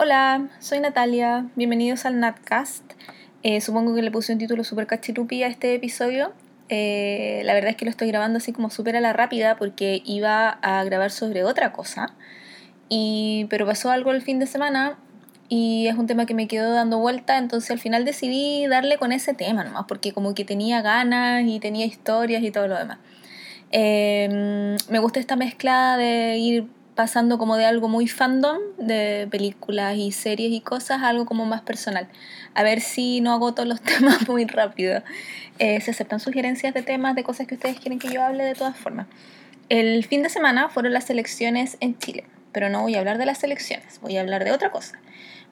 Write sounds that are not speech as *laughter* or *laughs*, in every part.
Hola, soy Natalia, bienvenidos al Natcast. Eh, supongo que le puse un título súper cachirupi a este episodio. Eh, la verdad es que lo estoy grabando así como súper a la rápida porque iba a grabar sobre otra cosa. Y, pero pasó algo el fin de semana y es un tema que me quedó dando vuelta, entonces al final decidí darle con ese tema nomás, porque como que tenía ganas y tenía historias y todo lo demás. Em, me gusta esta mezcla de ir pasando como de algo muy fandom, de películas y series y cosas, a algo como más personal. A ver si no agoto los *laughs* temas muy rápido. Eh, se aceptan sugerencias de temas, de cosas que ustedes quieren que yo hable de todas formas. El fin de semana fueron las elecciones en Chile, pero no voy a hablar de las elecciones, voy a hablar de otra cosa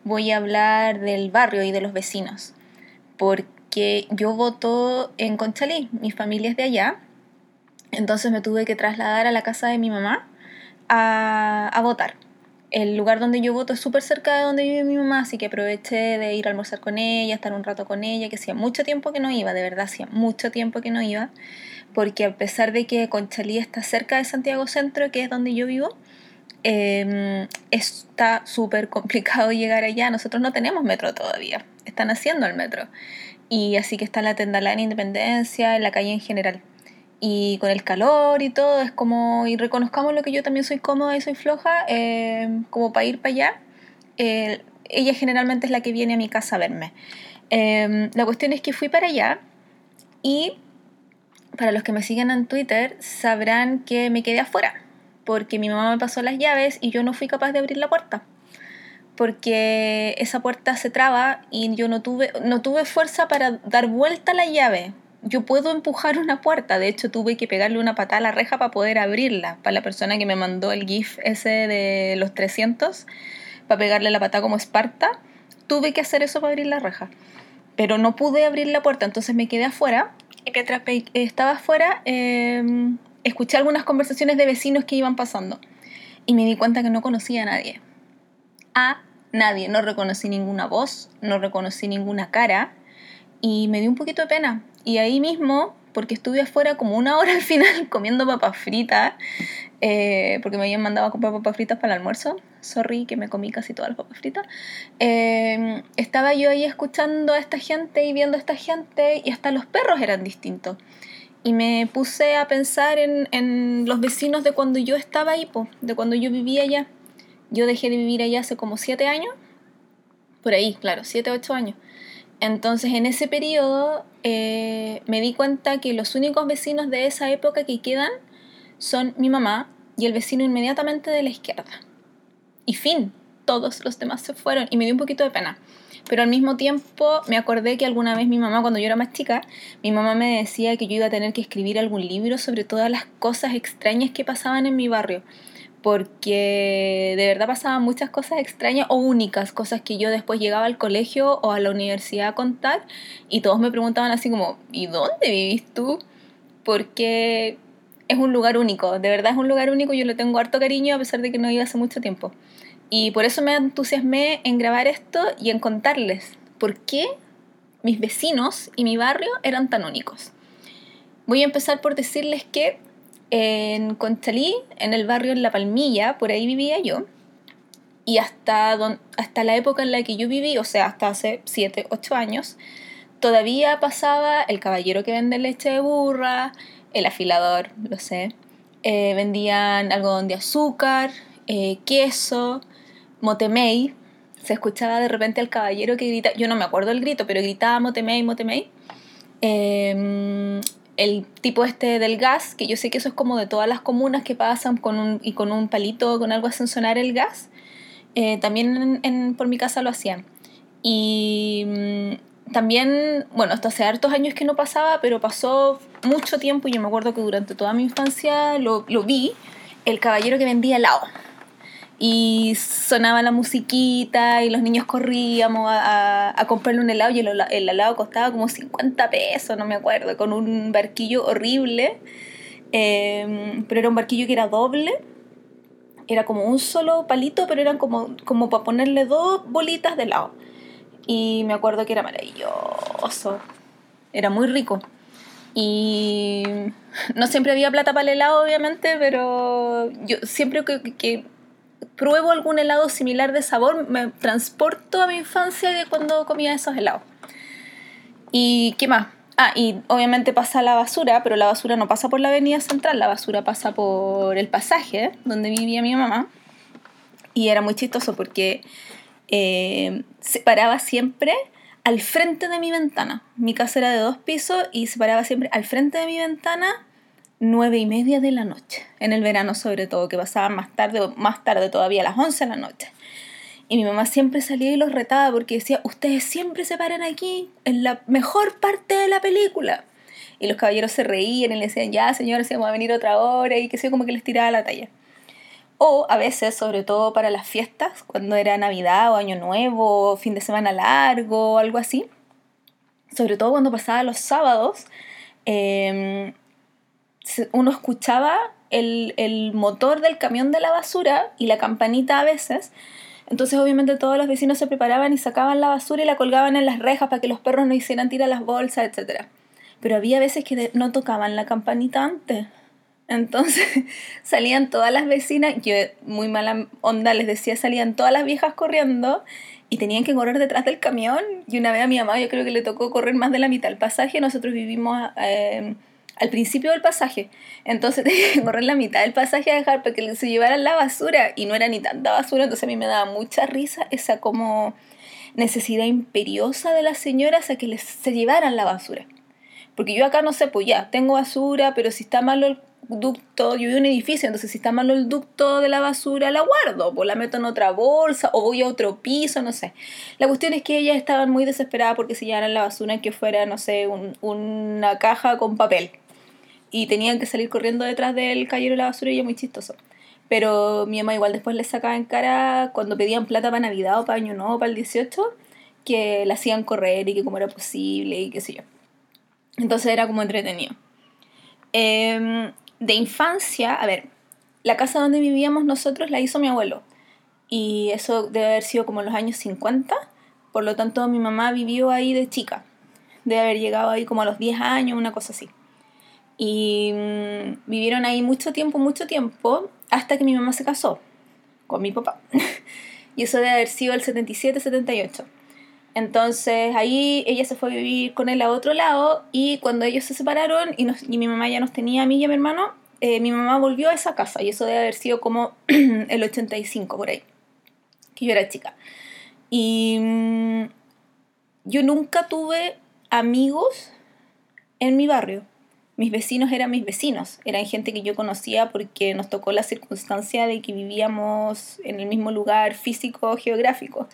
voy a hablar del barrio y de los vecinos, porque yo voto en Conchalí, mi familia es de allá, entonces me tuve que trasladar a la casa de mi mamá a, votar. El lugar donde yo voto es súper cerca de donde vive mi mamá, así que aproveché de ir a almorzar con ella, estar un rato con ella, que hacía mucho tiempo que no iba, de verdad, hacía mucho tiempo que no iba, porque a pesar de que Conchalí está cerca de Santiago Centro, que es donde yo vivo, Em, está súper *laughs* complicado llegar allá. Nosotros no tenemos metro todavía, están haciendo el metro. Y así que está la Tendalá en Independencia, en la calle en general. Y con el calor y todo, es como, y reconozcamos lo que yo también soy cómoda y soy floja, em, como para ir para allá. ella generalmente es la que viene a mi casa a verme. Em, la cuestión es que fui para allá y para los que me siguen en Twitter sabrán que me quedé afuera porque mi mamá me pasó las llaves y yo no fui capaz de abrir la puerta. Porque esa puerta se traba y yo no tuve, no tuve fuerza para dar vuelta la llave. Yo puedo empujar una puerta, de hecho tuve que pegarle una patada a la reja para poder abrirla. Para la persona que me mandó el GIF ese de los 300, para pegarle la patada como Esparta, tuve que hacer eso para abrir la reja. Pero no pude abrir la puerta, entonces me quedé afuera. Y mientras estaba afuera, eh, escuché algunas conversaciones de vecinos que iban pasando y me di cuenta que no conocía a nadie. A nadie. No reconocí ninguna voz, no reconocí ninguna cara y me dio un poquito de pena. Y ahí mismo, porque estuve afuera como una hora al final *laughs* comiendo papas fritas, eh, porque me habían mandado a comprar papas fritas para el almuerzo. Sorry que me comí casi todas las papas fritas. Eh, estaba yo ahí escuchando a esta gente y viendo a esta gente y hasta los perros eran distintos y me puse a pensar en, en, los vecinos de cuando yo estaba ahí, de cuando yo vivía allá. Yo dejé de vivir allá hace como siete años, por ahí, claro, siete, ocho años. Entonces en ese periodo eh, me di cuenta que los únicos vecinos de esa época que quedan son mi mamá y el vecino inmediatamente de la izquierda. Y fin, todos los demás se fueron y me dio un poquito de pena. Pero al mismo tiempo me acordé que alguna vez mi mamá, cuando yo era más chica, mi mamá me decía que yo iba a tener que escribir algún libro sobre todas las cosas extrañas que pasaban en mi barrio. Porque de verdad pasaban muchas cosas extrañas o únicas, cosas que yo después llegaba al colegio o a la universidad a contar y todos me preguntaban así como, ¿y dónde vivís tú? Porque es un lugar único, de verdad es un lugar único, yo le tengo harto cariño a pesar de que no iba hace mucho tiempo. Y por eso me entusiasmé en grabar esto y en contarles por qué mis vecinos y mi barrio eran tan únicos. Voy a empezar por decirles que en Conchalí, en el barrio en La Palmilla, por ahí vivía yo. Y hasta, hasta la época en la que yo viví, o sea, hasta hace 7, 8 años, todavía pasaba el caballero que vende leche de burra, el afilador, lo sé. Eh, vendían algodón de azúcar, eh, queso, Motemei, se escuchaba de repente al caballero que grita, yo no me acuerdo el grito, pero gritaba Motemei, Motemei. Em, el tipo este del gas, que yo sé que eso es como de todas las comunas que pasan con un, y con un palito, con algo hacen sonar el gas, eh, también en, por mi casa lo hacían. Y mm, también, bueno, hasta hace hartos años que no pasaba, pero pasó mucho tiempo y yo me acuerdo que durante toda mi infancia lo, lo vi, el caballero que vendía helado y sonaba la musiquita y los niños corríamos a, a, comprarle un helado y el, helado costaba como 50 pesos, no me acuerdo, con un barquillo horrible, em, pero era un barquillo que era doble, era como un solo palito, pero eran como, como para ponerle dos bolitas de helado. Y me acuerdo que era maravilloso, era muy rico. Y no siempre había plata para el helado, obviamente, pero yo siempre que pruebo algún helado similar de sabor, me transporto a mi infancia de cuando comía esos helados. ¿Y qué más? Ah, y obviamente pasa la basura, pero la basura no pasa por la avenida central, la basura pasa por el pasaje donde vivía mi mamá. Y era muy chistoso porque eh, se paraba siempre al frente de mi ventana. Mi casa era de dos pisos y se paraba siempre al frente de mi ventana nueve y media de la noche. En el verano sobre todo, que pasaba más tarde, más tarde todavía, a las once de la noche. Y mi mamá siempre salía y los retaba porque decía, ustedes siempre se paran aquí, en la mejor parte de la película. Y los caballeros se reían y le decían, ya señora, se vamos a venir otra hora y que sé, como que les tiraba la talla. O a veces, sobre todo para las fiestas, cuando era Navidad o Año Nuevo, fin de semana largo algo así, sobre todo cuando pasaba los sábados, em, uno escuchaba el, el motor del camión de la basura y la campanita a veces, entonces obviamente todos los vecinos se preparaban y sacaban la basura y la colgaban en las rejas para que los perros no hicieran tirar las bolsas, etc. Pero había veces que no tocaban la campanita antes. Entonces *laughs* salían todas las vecinas, yo muy mala onda les decía, salían todas las viejas corriendo y tenían que correr detrás del camión. Y una vez a mi mamá yo creo que le tocó correr más de la mitad del pasaje. Nosotros vivimos... Eh, al principio del pasaje. Entonces *laughs* tenía que correr la mitad del pasaje a dejar para que se llevaran la basura y no era ni tanta basura, entonces a mí me daba mucha risa esa como necesidad imperiosa de las señoras a que les, se llevaran la basura. Porque yo acá no sé, pues ya, tengo basura, pero si está malo el ducto, yo vivo en un edificio, entonces si está malo el ducto de la basura, la guardo, pues la meto en otra bolsa o voy a otro piso, no sé. La cuestión es que ellas estaban muy desesperadas porque se llevaran la basura que fuera, no sé, una caja con papel y tenían que salir corriendo detrás del cayero de la basura y yo muy chistoso. Pero mi mamá igual después les sacaba en cara cuando pedían plata para Navidad o para Año Nuevo, para el 18, que la hacían correr y que cómo era posible y qué sé yo. Entonces era como entretenido. Em, de infancia, a ver, la casa donde vivíamos nosotros la hizo mi abuelo. Y eso debe haber sido como en los años 50. Por lo tanto, mi mamá vivió ahí de chica. Debe haber llegado ahí como a los 10 años, una cosa así. Y mm, vivieron ahí mucho tiempo, mucho tiempo, hasta que mi mamá se casó con mi papá. *laughs* y eso debe haber sido el 77, 78. Entonces ahí ella se fue a vivir con él a otro lado y cuando ellos se separaron y, mi mamá ya nos tenía a mí y a mi hermano, eh, mi mamá volvió a esa casa y eso debe haber sido como *clears throat* el 85 por ahí, que yo era chica. Y mm, yo nunca tuve amigos en mi barrio mis vecinos eran mis vecinos, eran gente que yo conocía porque nos tocó la circunstancia de que vivíamos en el mismo lugar físico geográfico.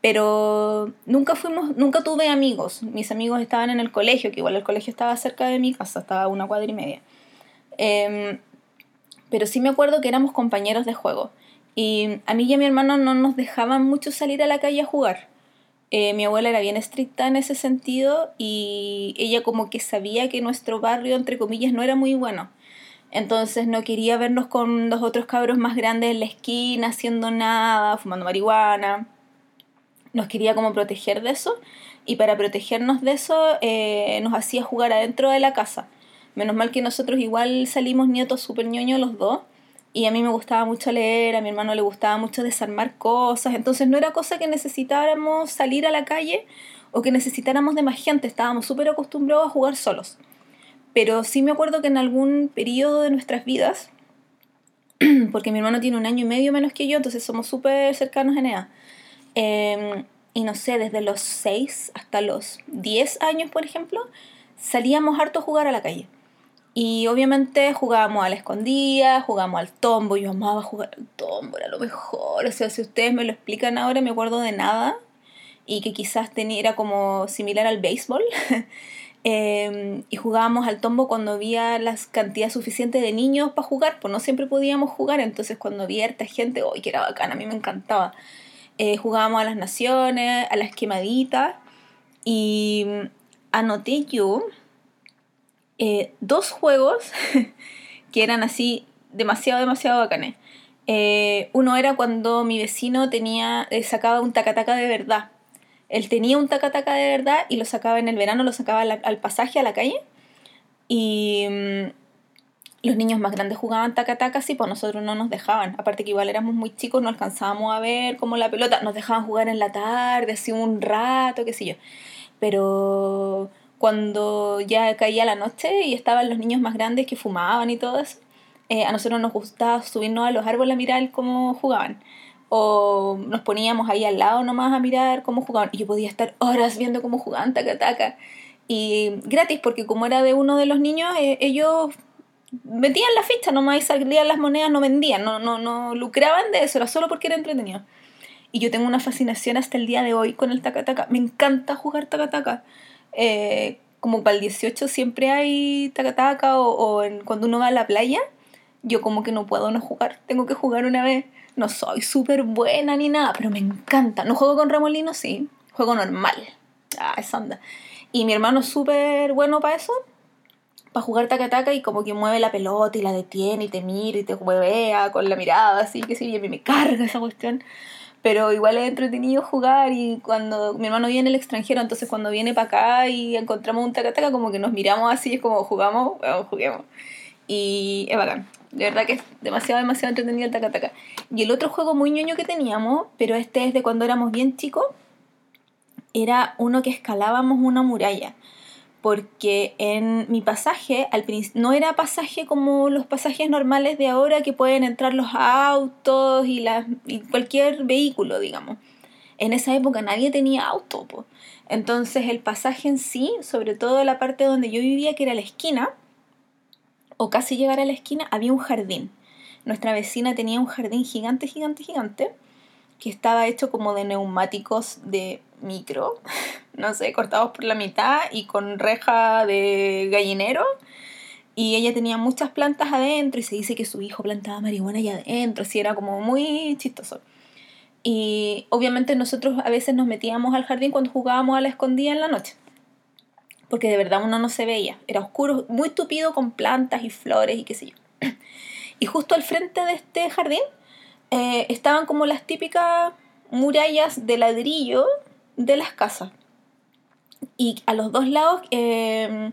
Pero nunca fuimos, nunca tuve amigos. Mis amigos estaban en el colegio, que igual el colegio estaba cerca de mi casa, estaba una cuadra y media. Em, pero sí me acuerdo que éramos compañeros de juego. Y a mí y a mi hermano no nos dejaban mucho salir a la calle a jugar. Eh, mi abuela era bien estricta en ese sentido y ella como que sabía que nuestro barrio, entre comillas, no era muy bueno. Entonces no quería vernos con los otros cabros más grandes en la esquina haciendo nada, fumando marihuana. Nos quería como proteger de eso y para protegernos de eso eh, nos hacía jugar adentro de la casa. Menos mal que nosotros igual salimos nietos súper ñoños los dos y a mí me gustaba mucho leer, a mi hermano le gustaba mucho desarmar cosas, entonces no era cosa que necesitáramos salir a la calle o que necesitáramos de más gente, estábamos súper acostumbrados a jugar solos. Pero sí me acuerdo que en algún periodo de nuestras vidas, *clears throat* porque mi hermano tiene un año y medio menos que yo, entonces somos súper cercanos en edad, em, y no sé, desde los 6 hasta los 10 años, por ejemplo, salíamos harto a jugar a la calle. Y obviamente jugábamos a la escondida, jugábamos al tombo. Yo amaba jugar al tombo, era lo mejor. O sea, si ustedes me lo explican ahora, me acuerdo de nada. Y que quizás tenía, era como similar al béisbol. *laughs* Em, y jugábamos al tombo cuando había la cantidad suficiente de niños para jugar, pues no siempre podíamos jugar. Entonces, cuando había harta gente, ¡ay, que era bacana! A mí me encantaba. Eh, jugábamos a las naciones, a las quemaditas. Y anoté yo eh, dos juegos *laughs* que eran así demasiado, demasiado bacanes. Eh, uno era cuando mi vecino tenía, eh, sacaba un tacataca de verdad. Él tenía un tacataca de verdad y lo sacaba en el verano, lo sacaba al pasaje, a la calle. Y, mm, los niños más grandes jugaban taca-taca, sí, pues nosotros no nos dejaban. Aparte que igual éramos muy chicos, no alcanzábamos a ver como la pelota, nos dejaban jugar en la tarde, así un rato, qué sé yo. Pero cuando ya caía la noche y estaban los niños más grandes que fumaban y todo eso, eh, a nosotros nos gustaba subirnos a los árboles a mirar cómo jugaban. O nos poníamos ahí al lado nomás a mirar cómo jugaban. Y yo podía estar horas viendo cómo jugaban taca-taca. Y gratis, porque como era de uno de los niños, eh, ellos metían la ficha nomás y salían las monedas, no vendían, no, no, no lucraban de eso, era solo porque era entretenido. Y yo tengo una fascinación hasta el día de hoy con el taca-taca. Me encanta jugar taca-taca. Eh, como para el 18 siempre hay taca-taca o, o cuando uno va a la playa, yo como que no puedo no jugar. Tengo que jugar una vez. No soy súper buena ni nada, pero me encanta. No juego con remolino, sí. Juego normal. Ah, esa onda. Y mi hermano es súper bueno para eso para jugar taca-taca y como que mueve la pelota y la detiene y te mira y te huevea con la mirada, así que sí, y a mí me carga esa cuestión. Pero igual es entretenido jugar y cuando mi hermano viene el extranjero, entonces cuando viene para acá y encontramos un taca-taca, como que nos miramos así, es como jugamos, bueno, juguemos. Y es bacán. De verdad que es demasiado, demasiado entretenido el taca-taca. Y el otro juego muy ñoño que teníamos, pero este es de cuando éramos bien chicos, era uno que escalábamos una muralla porque en mi pasaje al no era pasaje como los pasajes normales de ahora que pueden entrar los autos y, las, cualquier vehículo, digamos. En esa época nadie tenía auto, entonces el pasaje en sí, sobre todo la parte donde yo vivía, que era la esquina, o casi llegar a la esquina, había un jardín. Nuestra vecina tenía un jardín gigante, gigante, gigante, que estaba hecho como de neumáticos de micro, *laughs* no sé, cortados por la mitad y con reja de gallinero. Y ella tenía muchas plantas adentro y se dice que su hijo plantaba marihuana allá adentro, así era como muy chistoso. Y obviamente nosotros a veces nos metíamos al jardín cuando jugábamos a la escondida en la noche. Porque de verdad uno no se veía. Era oscuro, muy tupido con plantas y flores y qué sé yo. *clears throat* Y justo al frente de este jardín eh, estaban como las típicas murallas de ladrillo de las casas. Y a los dos lados, em,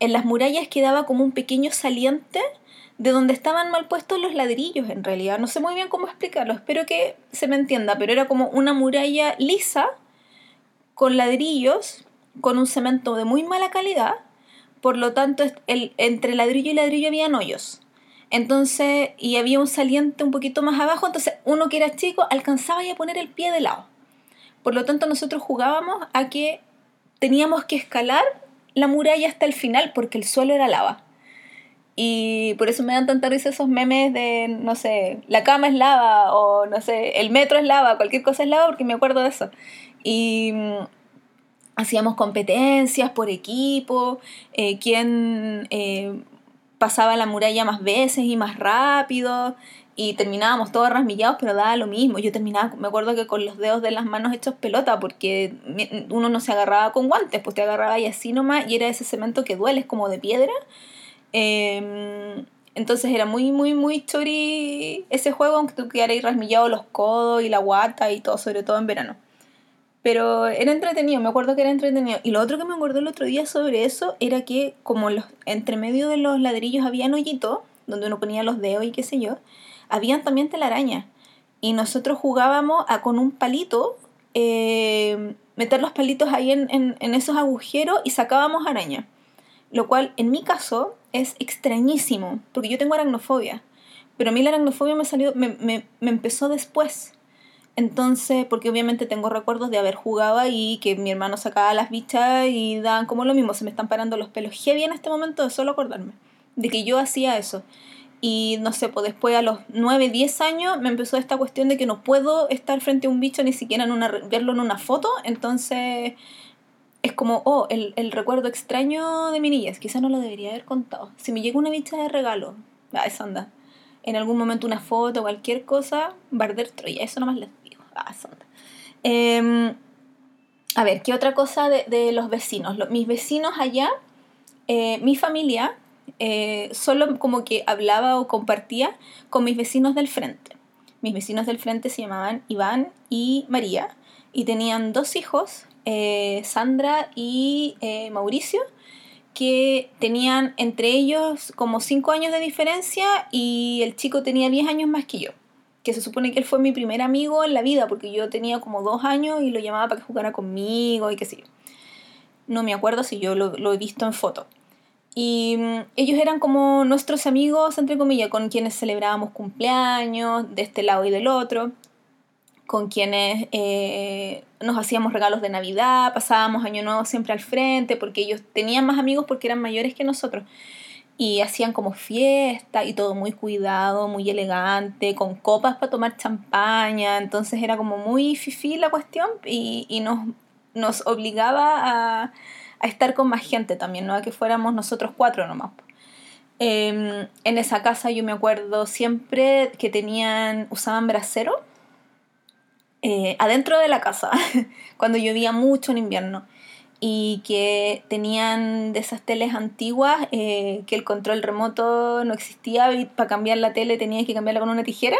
en las murallas quedaba como un pequeño saliente de donde estaban mal puestos los ladrillos en realidad. No sé muy bien cómo explicarlo, espero que se me entienda, pero era como una muralla lisa con ladrillos, con un cemento de muy mala calidad, por lo tanto el, entre ladrillo y ladrillo había hoyos. Entonces, y había un saliente un poquito más abajo, entonces uno que era chico alcanzaba ya a poner el pie de lado. Por lo tanto, nosotros jugábamos a que teníamos que escalar la muralla hasta el final porque el suelo era lava. Y por eso me dan tanta risa esos memes de, no sé, la cama es lava o no sé, el metro es lava, cualquier cosa es lava porque me acuerdo de eso. Y mm, hacíamos competencias por equipo, eh, quién eh, pasaba la muralla más veces y más rápido y terminábamos todos rasmillados, pero daba lo mismo. Yo terminaba, me acuerdo que con los dedos de las manos hechos pelota, porque uno no se agarraba con guantes, pues te agarraba y así nomás, y era ese cemento que duele, es como de piedra. Em, entonces era muy, muy, muy chori ese juego, aunque tú quedaras rasmillado los codos y la guata y todo, sobre todo en verano. Pero era entretenido, me acuerdo que era entretenido. Y lo otro que me acuerdo el otro día sobre eso era que como los, entre medio de los ladrillos había un hoyito, donde uno ponía los dedos y qué sé yo, habían también telarañas. Y nosotros jugábamos a, con un palito, eh, meter los palitos ahí en, en, esos agujeros y sacábamos araña. Lo cual en mi caso es extrañísimo, porque yo tengo aracnofobia. Pero a mí la aracnofobia me, salió, me, me, me empezó después. Entonces, porque obviamente tengo recuerdos de haber jugado ahí, que mi hermano sacaba las bichas y daban como lo mismo, se me están parando los pelos heavy en este momento de solo acordarme de que yo hacía eso. Y no sé, pues después a los 9, 10 años me empezó esta cuestión de que no puedo estar frente a un bicho ni siquiera en una, verlo en una foto. Entonces es como, oh, el, el recuerdo extraño de mi niñez. Quizá no lo debería haber contado. Si me llega una bicha de regalo, ah, esa anda. En algún momento una foto, cualquier cosa, Barder Troya. Eso nomás digo. Em, a ver, ¿qué otra cosa de, los vecinos? mis vecinos allá, eh, mi familia eh, solo como que hablaba o compartía con mis vecinos del frente. Mis vecinos del frente se llamaban Iván y María y tenían dos hijos, eh, Sandra y Mauricio, que tenían entre ellos como 5 años de diferencia y el chico tenía 10 años más que yo. Que se supone que él fue mi primer amigo en la vida porque yo tenía como 2 años y lo llamaba para que jugara conmigo y qué sé yo. No me acuerdo si yo lo, lo he visto en foto. Y mm, ellos eran como nuestros amigos, entre comillas, con quienes celebrábamos cumpleaños de este lado y del otro con quienes eh, nos hacíamos regalos de Navidad, pasábamos Año Nuevo siempre al frente, porque ellos tenían más amigos porque eran mayores que nosotros. Y hacían como fiesta y todo muy cuidado, muy elegante, con copas para tomar champaña. Entonces era como muy fifí la cuestión y, y nos, nos obligaba a, a, estar con más gente también, no a que fuéramos nosotros cuatro nomás. Eh, en esa casa yo me acuerdo siempre que tenían, usaban brasero eh, adentro de la casa, *laughs* cuando llovía mucho en invierno, y que tenían de esas teles antiguas eh, que el control remoto no existía y para cambiar la tele tenías que cambiarla con una tijera.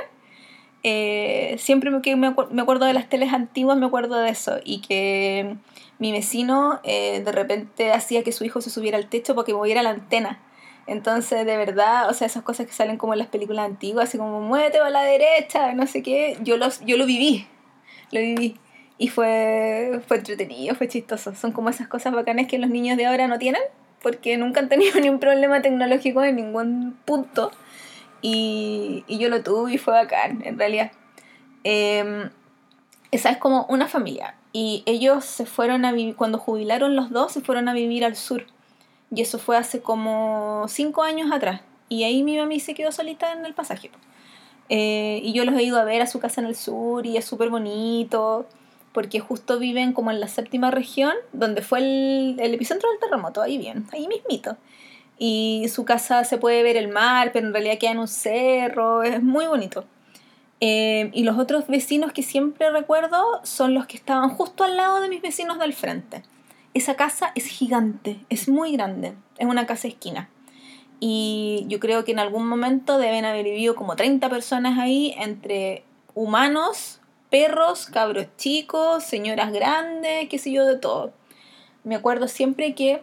Eh, siempre que me, me, acuerdo de las teles antiguas, me acuerdo de eso, y que mi vecino de repente hacía que su hijo se subiera al techo para que moviera la antena. Entonces, de verdad, o sea, esas cosas que salen como en las películas antiguas, así como muévete a la derecha, no sé qué, yo, los, yo lo viví, lo viví. Y fue, fue entretenido, fue chistoso. Son como esas cosas bacanas que los niños de ahora no tienen, porque nunca han tenido *laughs* ni un problema tecnológico en ningún punto. Y, y yo lo tuve y fue bacán, en realidad. Eh, esa es como una familia. Y ellos se fueron a vivir, cuando jubilaron los dos, se fueron a vivir al sur. Y eso fue hace como cinco años atrás. Y ahí mi mamá se quedó solita en el pasaje. Eh, y yo los he ido a ver a su casa en el sur y es súper bonito, porque justo viven como en la séptima región, donde fue el, epicentro del terremoto, ahí bien, ahí mismito. Y su casa se puede ver el mar, pero en realidad queda en un cerro, es muy bonito. Eh, y los otros vecinos que siempre recuerdo son los que estaban justo al lado de mis vecinos del frente. Esa casa es gigante, es muy grande, es una casa esquina y yo creo que en algún momento deben haber vivido como 30 personas ahí entre humanos, perros, cabros chicos, señoras grandes, qué sé yo, de todo. Me acuerdo siempre que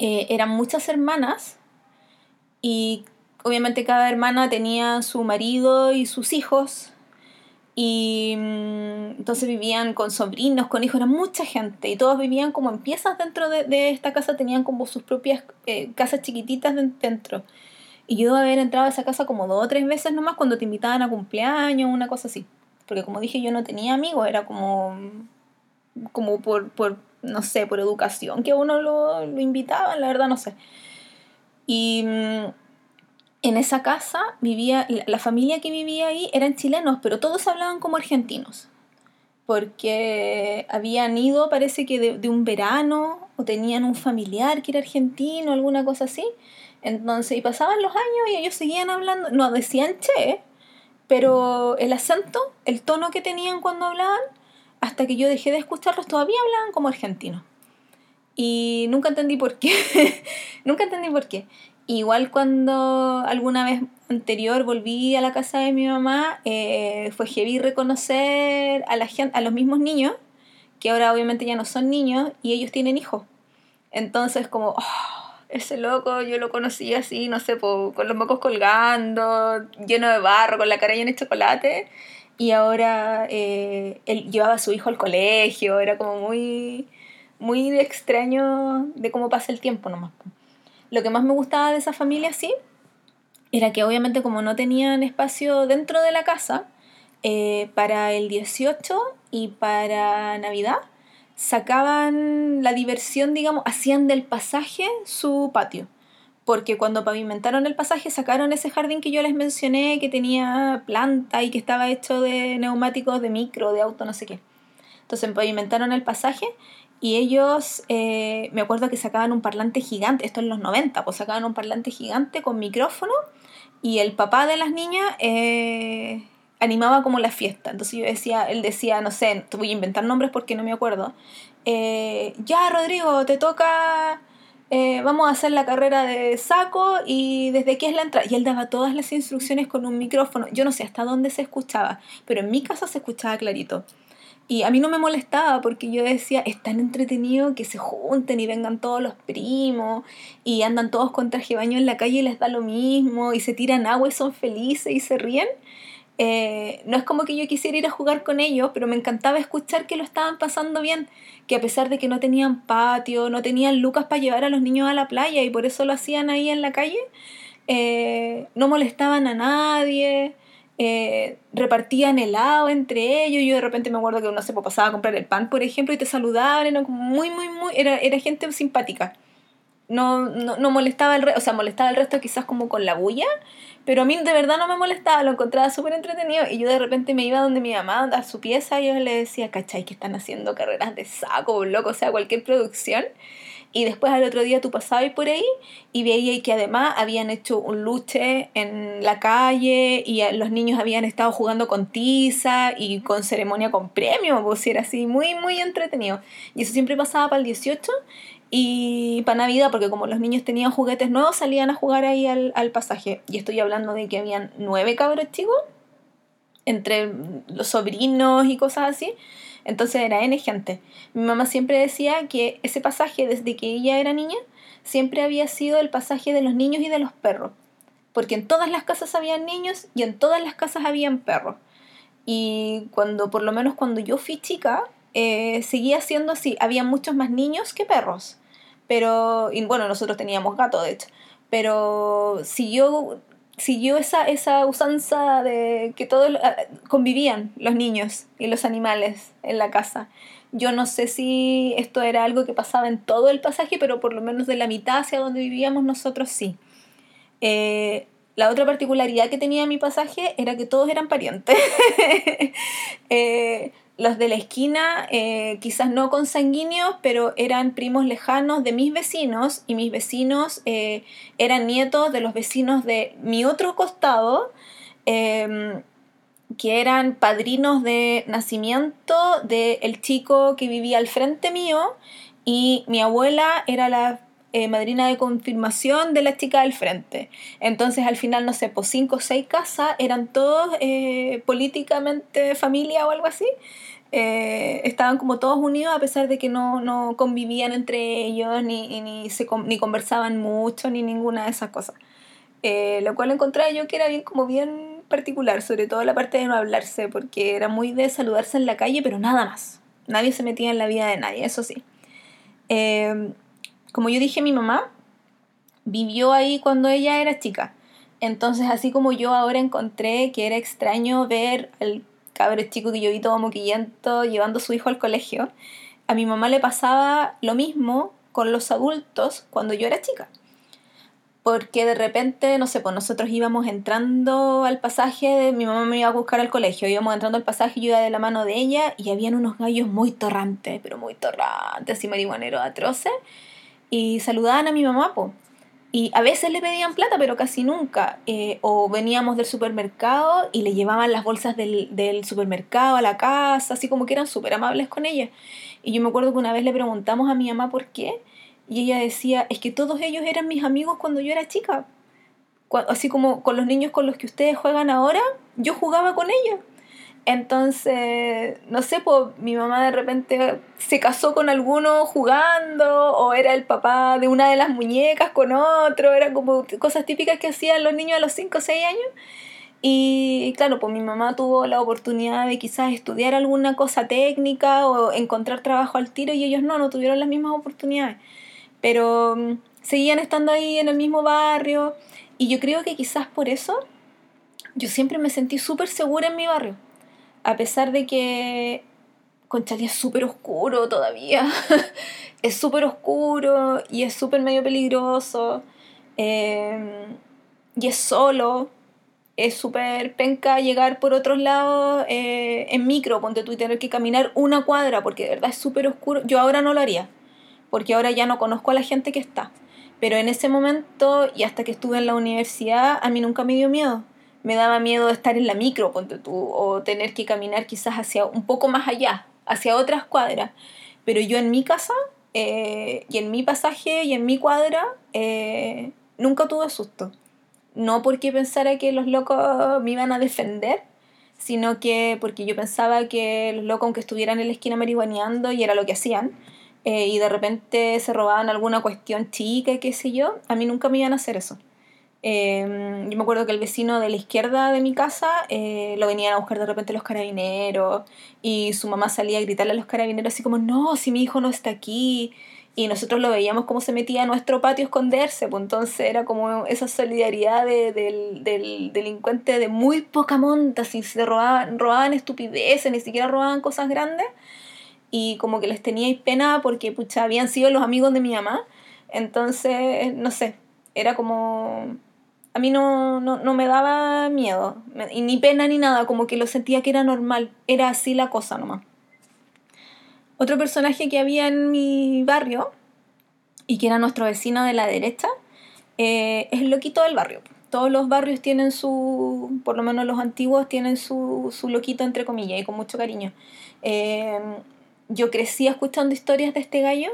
eh, eran muchas hermanas y obviamente cada hermana tenía su marido y sus hijos y mm, entonces vivían con sobrinos, con hijos, era mucha gente y todos vivían como en piezas dentro de, esta casa, tenían como sus propias eh, casas chiquititas dentro. Y yo debo haber entrado a esa casa como dos o tres veces nomás cuando te invitaban a cumpleaños, una cosa así. Porque como dije, yo no tenía amigos, era como, como por, por no sé, por educación que uno lo, lo invitaba, la verdad no sé. Y mm, en esa casa vivía, la familia que vivía ahí eran chilenos, pero todos hablaban como argentinos, porque habían ido, parece que de, un verano, o tenían un familiar que era argentino, alguna cosa así. Entonces, y pasaban los años y ellos seguían hablando, no decían che, pero el acento, el tono que tenían cuando hablaban, hasta que yo dejé de escucharlos, todavía hablaban como argentinos. Y nunca entendí por qué. *laughs* nunca entendí por qué. Igual cuando alguna vez anterior volví a la casa de mi mamá, eh, fue heavy reconocer a, los mismos niños, que ahora obviamente ya no son niños, y ellos tienen hijos. Entonces como, oh, ese loco yo lo conocí así, no sé, con los mocos colgando, lleno de barro, con la cara llena de chocolate, y ahora eh, él llevaba a su hijo al colegio, era como muy, muy extraño de cómo pasa el tiempo nomás. Lo que más me gustaba de esa familia, sí, era que obviamente como no tenían espacio dentro de la casa, eh, para el 18 y para Navidad, sacaban la diversión, digamos, hacían del pasaje su patio. Porque cuando pavimentaron el pasaje sacaron ese jardín que yo les mencioné, que tenía planta y que estaba hecho de neumáticos de micro, de auto, no sé qué. Entonces pavimentaron el pasaje y ellos, eh, me acuerdo que sacaban un parlante gigante, esto en los 90, pues sacaban un parlante gigante con micrófono y el papá de las niñas eh, animaba como la fiesta. Entonces yo decía, él decía, no sé, te voy a inventar nombres porque no me acuerdo. Eh, ya, Rodrigo, te toca, vamos a hacer la carrera de saco y desde aquí es la entrada. Y él daba todas las instrucciones con un micrófono. Yo no sé hasta dónde se escuchaba, pero en mi casa se escuchaba clarito Y a mí no me molestaba porque yo decía, es tan entretenido que se junten y vengan todos los primos y andan todos con traje baño en la calle y les da lo mismo y se tiran agua y son felices y se ríen. Eh, no es como que yo quisiera ir a jugar con ellos, pero me encantaba escuchar que lo estaban pasando bien, que a pesar de que no tenían patio, no tenían lucas para llevar a los niños a la playa y por eso lo hacían ahí en la calle, eh, no molestaban a nadie, eh, repartían helado entre ellos. Yo de repente me acuerdo que uno se pasaba a comprar el pan, por ejemplo, y te saludaban, era muy, muy, muy, era, era gente simpática. No, no, no molestaba el resto, o sea, molestaba el resto quizás como con la bulla, pero a mí de verdad no me molestaba, lo encontraba súper entretenido. Y yo de repente me iba donde mi mamá, a su pieza, y yo le decía, ¿cachai? Que están haciendo carreras de saco, loco, o sea, cualquier producción. Y después al otro día tú pasabas por ahí y veías que además habían hecho un luche en la calle y los niños habían estado jugando con tiza y con ceremonia con premio, pues era así, muy, muy entretenido. Y eso siempre pasaba para el 18 y para Navidad, porque como los niños tenían juguetes nuevos, salían a jugar ahí al, al pasaje. Y estoy hablando de que habían nueve cabros chicos, entre los sobrinos y cosas así. Entonces era N gente. Mi mamá siempre decía que ese pasaje, desde que ella era niña, siempre había sido el pasaje de los niños y de los perros. Porque en todas las casas había niños y en todas las casas habían perros. Y cuando, por lo menos cuando yo fui chica, eh, seguía siendo así. Había muchos más niños que perros. Pero, y bueno, nosotros teníamos gato, de hecho. Pero siguió siguió esa, esa usanza de que todos ah, convivían los niños y los animales en la casa. Yo no sé si esto era algo que pasaba en todo el pasaje, pero por lo menos de la mitad hacia donde vivíamos nosotros sí. Eh, la otra particularidad que tenía mi pasaje era que todos eran parientes. *laughs* eh, los de la esquina, eh, quizás no consanguíneos, pero eran primos lejanos de mis vecinos y mis vecinos eh, eran nietos de los vecinos de mi otro costado, em, que eran padrinos de nacimiento del chico que vivía al frente mío y mi abuela era la eh, madrina de confirmación de la chica del frente. Entonces al final, no sé, por cinco o seis casas eran todos políticamente familia o algo así. Eh, estaban como todos unidos a pesar de que no, no convivían entre ellos, ni, ni, se, ni conversaban mucho, ni ninguna de esas cosas. Eh, lo cual encontré yo que era bien como bien particular, sobre todo la parte de no hablarse, porque era muy de saludarse en la calle, pero nada más. Nadie se metía en la vida de nadie, eso sí. Eh, como yo dije, mi mamá vivió ahí cuando ella era chica. Entonces, así como yo ahora encontré que era extraño ver al cabro chico que yo vi todo moquillento llevando a su hijo al colegio, a mi mamá le pasaba lo mismo con los adultos cuando yo era chica. Porque de repente, no sé, pues nosotros íbamos entrando al pasaje, mi mamá me iba a buscar al colegio, íbamos entrando al pasaje, yo iba de la mano de ella y habían unos gallos muy torrantes, pero muy torrantes y marihuaneros atroces, y saludaban a mi mamá, pues. Y a veces le pedían plata, pero casi nunca. Eh, o veníamos del supermercado y le llevaban las bolsas del, del supermercado a la casa, así como que eran súper amables con ella. Y yo me acuerdo que una vez le preguntamos a mi mamá por qué. Y ella decía, es que todos ellos eran mis amigos cuando yo era chica. Así como con los niños con los que ustedes juegan ahora, yo jugaba con ellos. Entonces, no sé, pues mi mamá de repente se casó con alguno jugando, o era el papá de una de las muñecas con otro, eran como cosas típicas que hacían los niños a los 5 o 6 años. Y claro, pues mi mamá tuvo la oportunidad de quizás estudiar alguna cosa técnica o encontrar trabajo al tiro y ellos no, no tuvieron las mismas oportunidades. Pero mm, seguían estando ahí en el mismo barrio y yo creo que quizás por eso yo siempre me sentí súper segura en mi barrio a pesar de que Conchalí es súper oscuro todavía, *laughs* es súper oscuro y es súper medio peligroso em, y es solo, es súper penca llegar por otros lados eh, en micro, ponte tú y tener que caminar una cuadra porque de verdad es súper oscuro. Yo ahora no lo haría porque ahora ya no conozco a la gente que está. Pero en ese momento y hasta que estuve en la universidad, a mí nunca me dio miedo me daba miedo estar en la micro, ponte tú, o tener que caminar quizás hacia un poco más allá, hacia otras cuadras. Pero yo en mi casa eh, y en mi pasaje y en mi cuadra eh, nunca tuve susto. No porque pensara que los locos me iban a defender, sino que porque yo pensaba que los locos, aunque estuvieran en la esquina marihuaneando, y era lo que hacían, eh, y de repente se robaban alguna cuestión chica qué sé yo, a mí nunca me iban a hacer eso. Em, yo me acuerdo que el vecino de la izquierda de mi casa eh, lo venían a buscar de repente los carabineros y su mamá salía a gritarle a los carabineros así como, no, si mi hijo no está aquí. Y nosotros lo veíamos como se metía a nuestro patio a esconderse, pues entonces era como esa solidaridad del, del, delincuente de muy poca monta, si se robaban, robaban estupideces, ni siquiera robaban cosas grandes, y como que les teníais pena porque pucha, habían sido los amigos de mi mamá, entonces, no sé, era como a mí no, no, me daba miedo, ni pena ni nada, como que lo sentía que era normal, era así la cosa nomás. Otro personaje que había en mi barrio y que era nuestro vecino de la derecha eh, es el loquito del barrio. Todos los barrios tienen su, por lo menos los antiguos, tienen su, su loquito entre comillas y con mucho cariño. Eh, yo crecí escuchando historias de este gallo,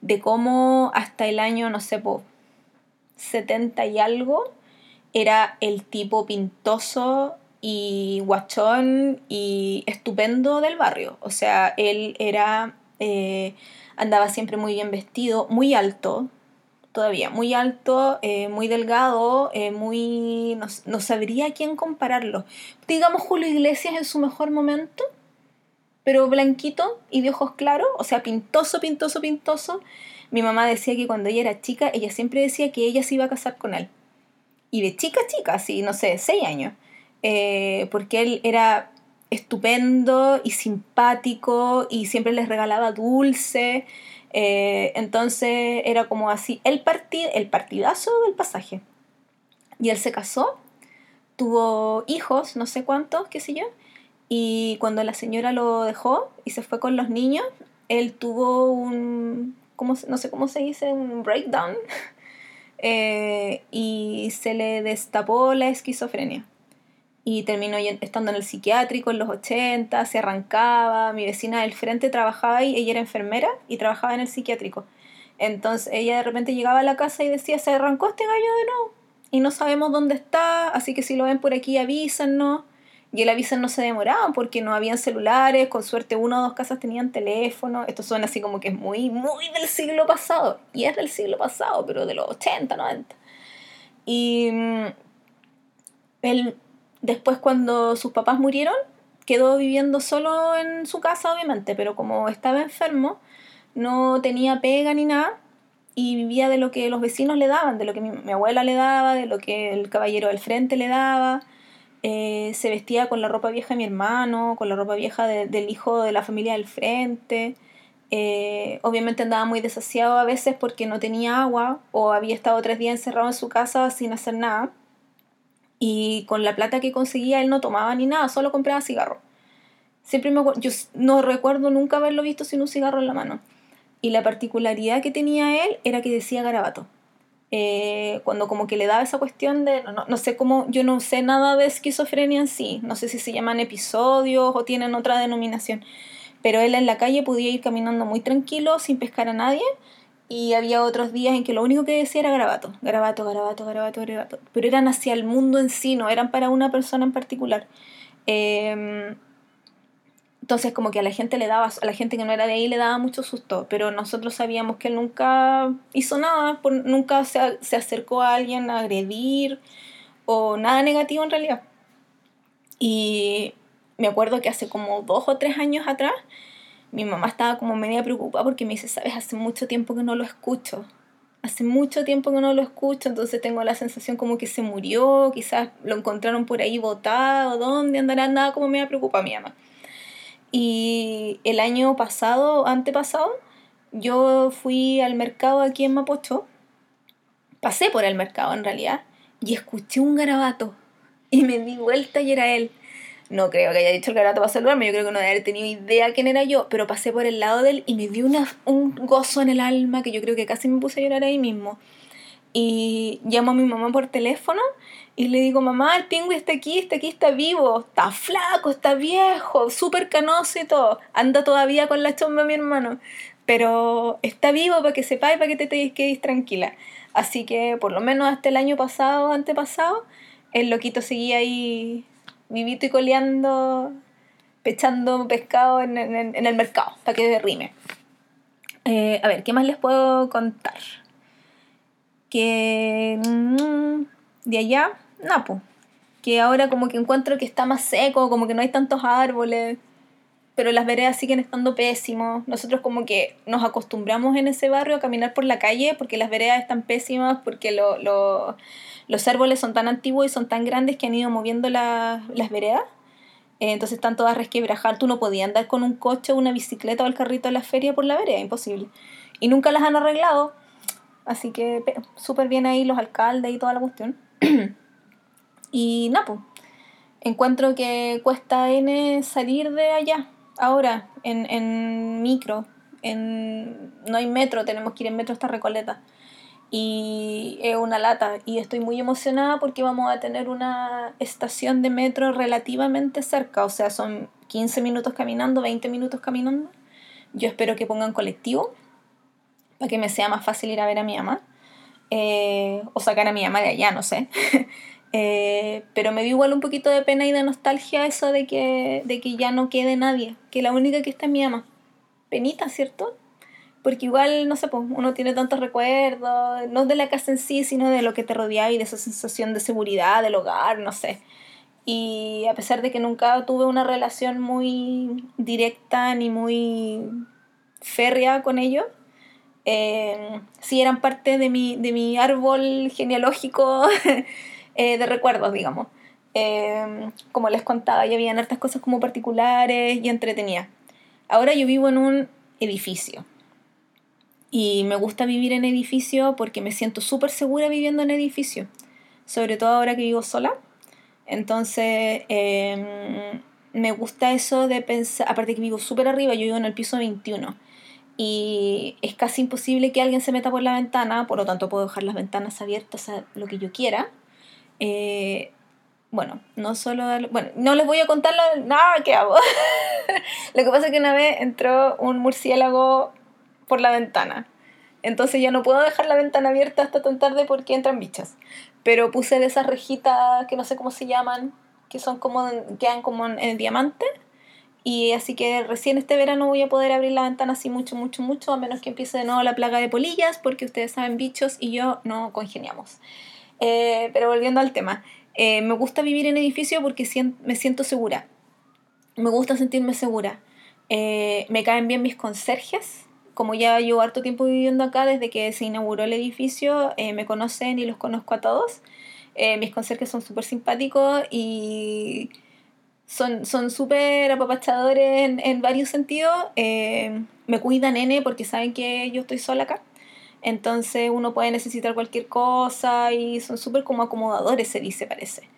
de cómo hasta el año, no sé, po, 70 y algo, era el tipo pintoso y guachón y estupendo del barrio. O sea, él era, eh, andaba siempre muy bien vestido, muy alto, todavía, muy alto, eh, muy delgado, eh, muy... No, sabría quién compararlo. Digamos Julio Iglesias en su mejor momento, pero blanquito y de ojos claros, o sea, pintoso, pintoso, pintoso. Mi mamá decía que cuando ella era chica, ella siempre decía que ella se iba a casar con él y de chica a chica, así, no sé, seis años, eh, porque él era estupendo y simpático y siempre les regalaba dulce, eh, entonces era como así, el, el partidazo del pasaje. Y él se casó, tuvo hijos, no sé cuántos, qué sé yo, y cuando la señora lo dejó y se fue con los niños, él tuvo un, no sé cómo se dice, un breakdown *laughs* eh, y se le destapó la esquizofrenia. Y terminó estando en el psiquiátrico en los 80, se arrancaba, mi vecina del frente trabajaba ahí, ella era enfermera y trabajaba en el psiquiátrico. Entonces ella de repente llegaba a la casa y decía, se arrancó este gallo de nuevo y no sabemos dónde está, así que si lo ven por aquí avísanos. Y el aviso no se demoraba porque no habían celulares, con suerte una o dos casas tenían teléfono. Esto suena así como que es muy, muy del siglo pasado. Y es del siglo pasado, pero de los 80, 90. Y mm, él, después cuando sus papás murieron, quedó viviendo solo en su casa, obviamente, pero como estaba enfermo, no tenía pega ni nada y vivía de lo que los vecinos le daban, de lo que mi abuela le daba, de lo que el caballero del frente le daba eh, se vestía con la ropa vieja de mi hermano, con la ropa vieja del hijo de la familia del frente. Eh, obviamente andaba muy desasiado a veces porque no tenía agua o había estado tres días encerrado en su casa sin hacer nada. Y con la plata que conseguía él no tomaba ni nada, solo compraba cigarro. Siempre me yo no recuerdo nunca haberlo visto sin un cigarro en la mano. Y la particularidad que tenía él era que decía garabato. Eh, cuando como que le daba esa cuestión de, no, no, sé cómo, yo no sé nada de esquizofrenia en sí, no sé si se llaman episodios o tienen otra denominación, pero él en la calle podía ir caminando muy tranquilo, sin pescar a nadie, y había otros días en que lo único que decía era garabato, garabato, garabato, garabato, garabato, pero eran hacia el mundo en sí, no eran para una persona en particular. Eh, entonces como que a la gente le daba, a la gente que no era de ahí le daba mucho susto, pero nosotros sabíamos que él nunca hizo nada, nunca se, se acercó a alguien a agredir o nada negativo en realidad. Y me acuerdo que hace como dos o tres años atrás, mi mamá estaba como media preocupada porque me dice, sabes, hace mucho tiempo que no lo escucho. Hace mucho tiempo que no lo escucho, entonces tengo la sensación como que se murió, quizás lo encontraron por ahí botado, ¿dónde andará? Nada como me preocupa mi mamá. Y el año pasado, antepasado, yo fui al mercado aquí en Mapocho, pasé por el mercado en realidad, y escuché un garabato. Y me di vuelta y era él. No creo que haya dicho el garabato para saludarme, yo creo que no debe haber tenido idea quién era yo, pero pasé por el lado de él y me dio una, un gozo en el alma que yo creo que casi me puse a llorar ahí mismo. Y llamo a mi mamá por teléfono y le digo, mamá, el pingüe está aquí, está aquí, está vivo, está flaco, está viejo, súper canoso y todo. Anda todavía con la chomba mi hermano, pero está vivo para que sepáis, para que te, quedes tranquila. Así que por lo menos hasta el año pasado, antepasado, el loquito seguía ahí vivito y coleando, pechando pescado en, el mercado, para que derrime. Eh, a ver, ¿qué más les puedo contar? Que mm, de allá, Napo. Que ahora como que encuentro que está más seco, como que no hay tantos árboles pero las veredas siguen estando pésimos. Nosotros como que nos acostumbramos en ese barrio a caminar por la calle porque las veredas están pésimas, porque los árboles son tan antiguos y son tan grandes que han ido moviendo las veredas. Eh, entonces están todas resquebrajadas. Tú no podías andar con un coche, una bicicleta o el carrito de la feria por la vereda, imposible. Y nunca las han arreglado. Así que súper bien ahí los alcaldes y toda la cuestión. *clears throat* y Napo. Encuentro que cuesta N salir de allá ahora en, en micro. En, no hay metro, tenemos que ir en metro hasta Recoleta. Y es una lata. Y estoy muy emocionada porque vamos a tener una estación de metro relativamente cerca. O sea, son 15 minutos caminando, 20 minutos caminando. Yo espero que pongan colectivo para que me sea más fácil ir a ver a mi mamá. Eh, o sacar a mi mamá de allá, no sé. *laughs* Eh, pero me dio igual un poquito de pena y de nostalgia eso de que, de que ya no quede nadie, que la única que está es mi ama. Penita, ¿cierto? Porque igual, no sé, pues, uno tiene tantos recuerdos, no de la casa en sí, sino de lo que te rodea y de esa sensación de seguridad, del hogar, no sé. Y a pesar de que nunca tuve una relación muy directa ni muy férrea con ellos, eh, sí eran parte de mi, de mi árbol genealógico *laughs* Eh, de recuerdos, digamos. Em, como les contaba, ya habían hartas cosas como particulares y entretenidas. Ahora yo vivo en un edificio. Y me gusta vivir en edificio porque me siento súper segura viviendo en edificio. Sobre todo ahora que vivo sola. Entonces, em, me gusta eso de pensar, aparte que vivo súper arriba, yo vivo en el piso 21. Y es casi imposible que alguien se meta por la ventana, por lo tanto puedo dejar las ventanas abiertas a lo que yo quiera. Eh, bueno, no solo bueno, no les voy a contar nada que hago. *laughs* lo que pasa es que una vez entró un murciélago por la ventana. Entonces ya no puedo dejar la ventana abierta hasta tan tarde porque entran bichas. Pero puse de esas rejitas que no sé cómo se llaman, que son como quedan como en, en diamante. Y así que recién este verano voy a poder abrir la ventana así mucho, mucho, mucho, a menos que empiece de nuevo la plaga de polillas, porque ustedes saben bichos y yo no congeniamos. Eh, pero volviendo al tema, eh, me gusta vivir en edificio porque me siento segura. Me gusta sentirme segura. Eh, me caen bien mis conserjes. Como ya llevo harto tiempo viviendo acá, desde que se inauguró el edificio, me conocen y los conozco a todos. mis conserjes son súper simpáticos y son súper apapachadores en, en, varios sentidos. me cuidan nene porque saben que yo estoy sola acá. Entonces uno puede necesitar cualquier cosa y son súper como acomodadores, se dice, parece.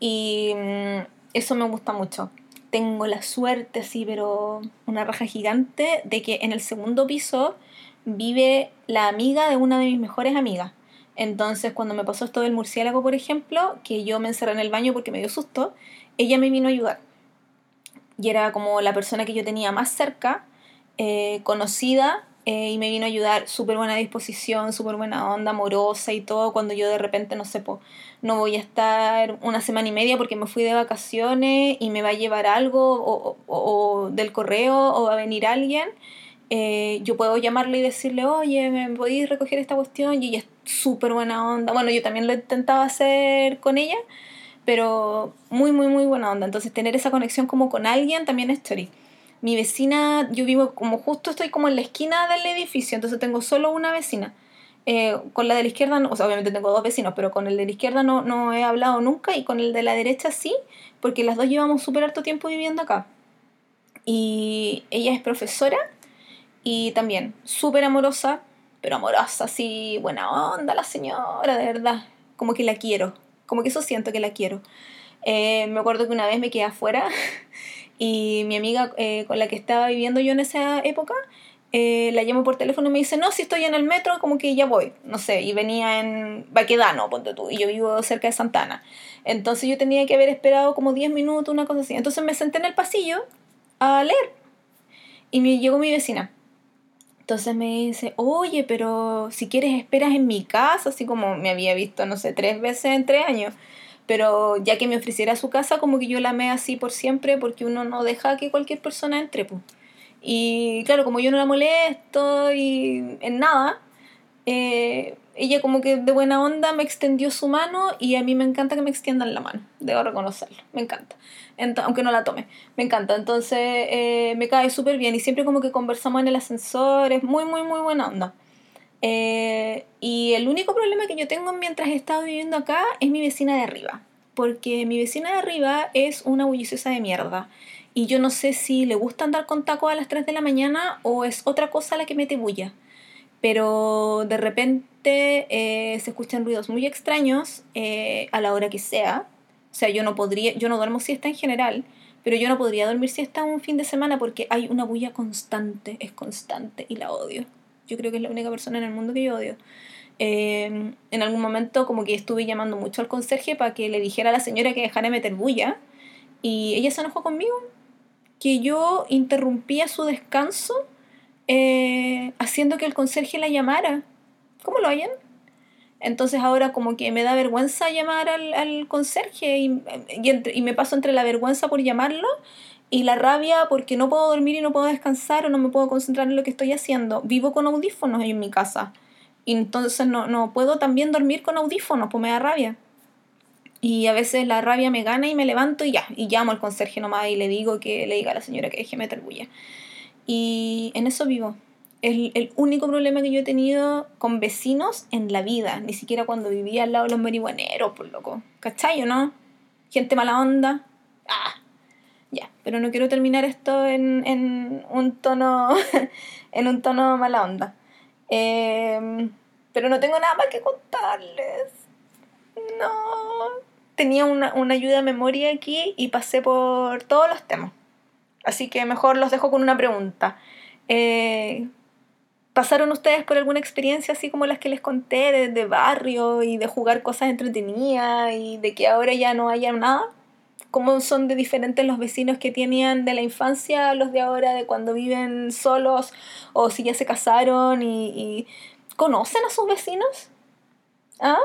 Y mm, eso me gusta mucho. Tengo la suerte, así, pero una raja gigante, de que en el segundo piso vive la amiga de una de mis mejores amigas. Entonces, cuando me pasó esto del murciélago, por ejemplo, que yo me encerré en el baño porque me dio susto, ella me vino a ayudar. Y era como la persona que yo tenía más cerca, eh, conocida, eh, y me vino a ayudar, súper buena disposición, súper buena onda, amorosa y todo, cuando yo de repente, no sé, no voy a estar una semana y media porque me fui de vacaciones y me va a llevar algo o, o, del correo o va a venir alguien. Eh, yo puedo llamarle y decirle, oye, ¿me podéis recoger esta cuestión? Y ella es súper buena onda. Bueno, yo también lo intentaba hacer con ella, pero muy, muy, muy buena onda. Entonces, tener esa conexión como con alguien también es chori mi vecina, yo vivo como justo estoy como en la esquina del edificio, entonces tengo solo una vecina. Eh, con la de la izquierda, o sea, obviamente tengo dos vecinos, pero con el de la izquierda no, no he hablado nunca y con el de la derecha sí, porque las dos llevamos súper harto tiempo viviendo acá. Y ella es profesora y también súper amorosa, pero amorosa, así, buena onda la señora, de verdad. Como que la quiero, como que eso siento que la quiero. Eh, me acuerdo que una vez me quedé afuera *laughs* y mi amiga eh, con la que estaba viviendo yo en esa época, eh, la llamo por teléfono y me dice, no, si estoy en el metro, como que ya voy, no sé, y venía en Baquedano, ponte tú, y yo vivo cerca de Santana. Entonces yo tenía que haber esperado como 10 minutos, una cosa así. Entonces me senté en el pasillo a leer. Y me llegó mi vecina. Entonces me dice, oye, pero si quieres esperas en mi casa, así como me había visto, no sé, tres veces en tres años Pero ya que me ofreciera su casa, como que yo la amé así por siempre, porque uno no deja que cualquier persona entre. Pues. Y claro, como yo no la molesto y en nada, eh, ella como que de buena onda me extendió su mano y a mí me encanta que me extiendan la mano, debo reconocerlo, me encanta, aunque no la tome, me encanta, entonces eh, me cae súper bien y siempre como que conversamos en el ascensor, es muy, muy, muy buena onda. Eh, y el único problema que yo tengo mientras he estado viviendo acá es mi vecina de arriba, porque mi vecina de arriba es una bulliciosa de mierda. Y yo no sé si le gusta andar con taco a las 3 de la mañana o es otra cosa la que mete bulla pero de repente eh, se escuchan ruidos muy extraños eh, a la hora que sea. O sea, yo no podría, yo no duermo siesta en general, pero yo no podría dormir siesta un fin de semana porque hay una bulla constante, es constante y la odio. Yo creo que es la única persona en el mundo que yo odio. Eh, en algún momento como que estuve llamando mucho al conserje para que le dijera a la señora que dejara de meter bulla y ella se enojó conmigo, que yo interrumpía su descanso eh, haciendo que el conserje la llamara. ¿Cómo lo hayan? Entonces ahora como que me da vergüenza llamar al, conserje y, y, me paso entre la vergüenza por llamarlo y la rabia porque no puedo dormir y no puedo descansar o no me puedo concentrar en lo que estoy haciendo. Vivo con audífonos en mi casa y entonces no, no puedo también dormir con audífonos, pues me da rabia. Y a veces la rabia me gana y me levanto y ya, y llamo al conserje nomás y le digo que le diga a la señora que deje meter bulla. Y en eso vivo. Es el único problema que yo he tenido con vecinos en la vida. Ni siquiera cuando vivía al lado de los marihuaneros, por loco. ¿Cachai no? Gente mala onda. Ah, ya. Pero no quiero terminar esto en, en un tono. *laughs* en un tono mala onda. Em, pero no tengo nada más que contarles. No. Tenía una, una ayuda de memoria aquí y pasé por todos los temas. Así que mejor los dejo con una pregunta. Eh, ¿Pasaron ustedes por alguna experiencia así como las que les conté de, barrio y de jugar cosas entretenidas y de que ahora ya no haya nada? ¿Cómo son de diferentes los vecinos que tenían de la infancia a los de ahora, de cuando viven solos o si ya se casaron y, conocen a sus vecinos? ¿Ah?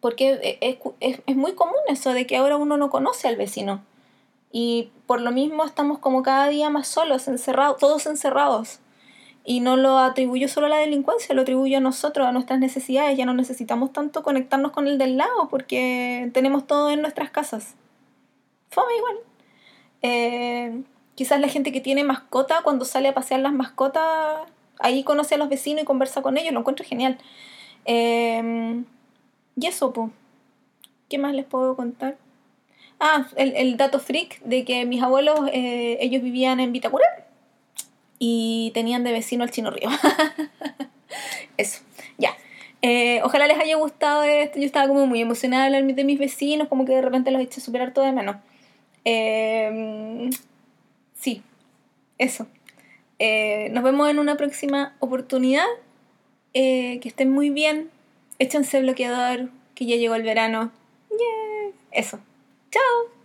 Porque es, es, es muy común eso de que ahora uno no conoce al vecino. Y por lo mismo estamos como cada día más solos, encerrados, todos encerrados. Y no lo atribuyo solo a la delincuencia, lo atribuyo a nosotros, a nuestras necesidades. Ya no necesitamos tanto conectarnos con el del lado porque tenemos todo en nuestras casas. Fome igual. Eh, quizás la gente que tiene mascota, cuando sale a pasear las mascotas, ahí conoce a los vecinos y conversa con ellos, lo encuentro genial. Eh, y eso, pues. ¿Qué más les puedo contar? Ah, el, dato freak de que mis abuelos, eh, ellos vivían en Vitacura y tenían de vecino al Chino Río. *laughs* Eso, ya. Eh, ojalá les haya gustado esto. Yo estaba como muy emocionada de hablar de mis vecinos, como que de repente los eché superar todo de menos. Em, sí, eso. Eh, nos vemos en una próxima oportunidad. que estén muy bien. Échense bloqueador, que ya llegó el verano. Yeah. Eso. Ciao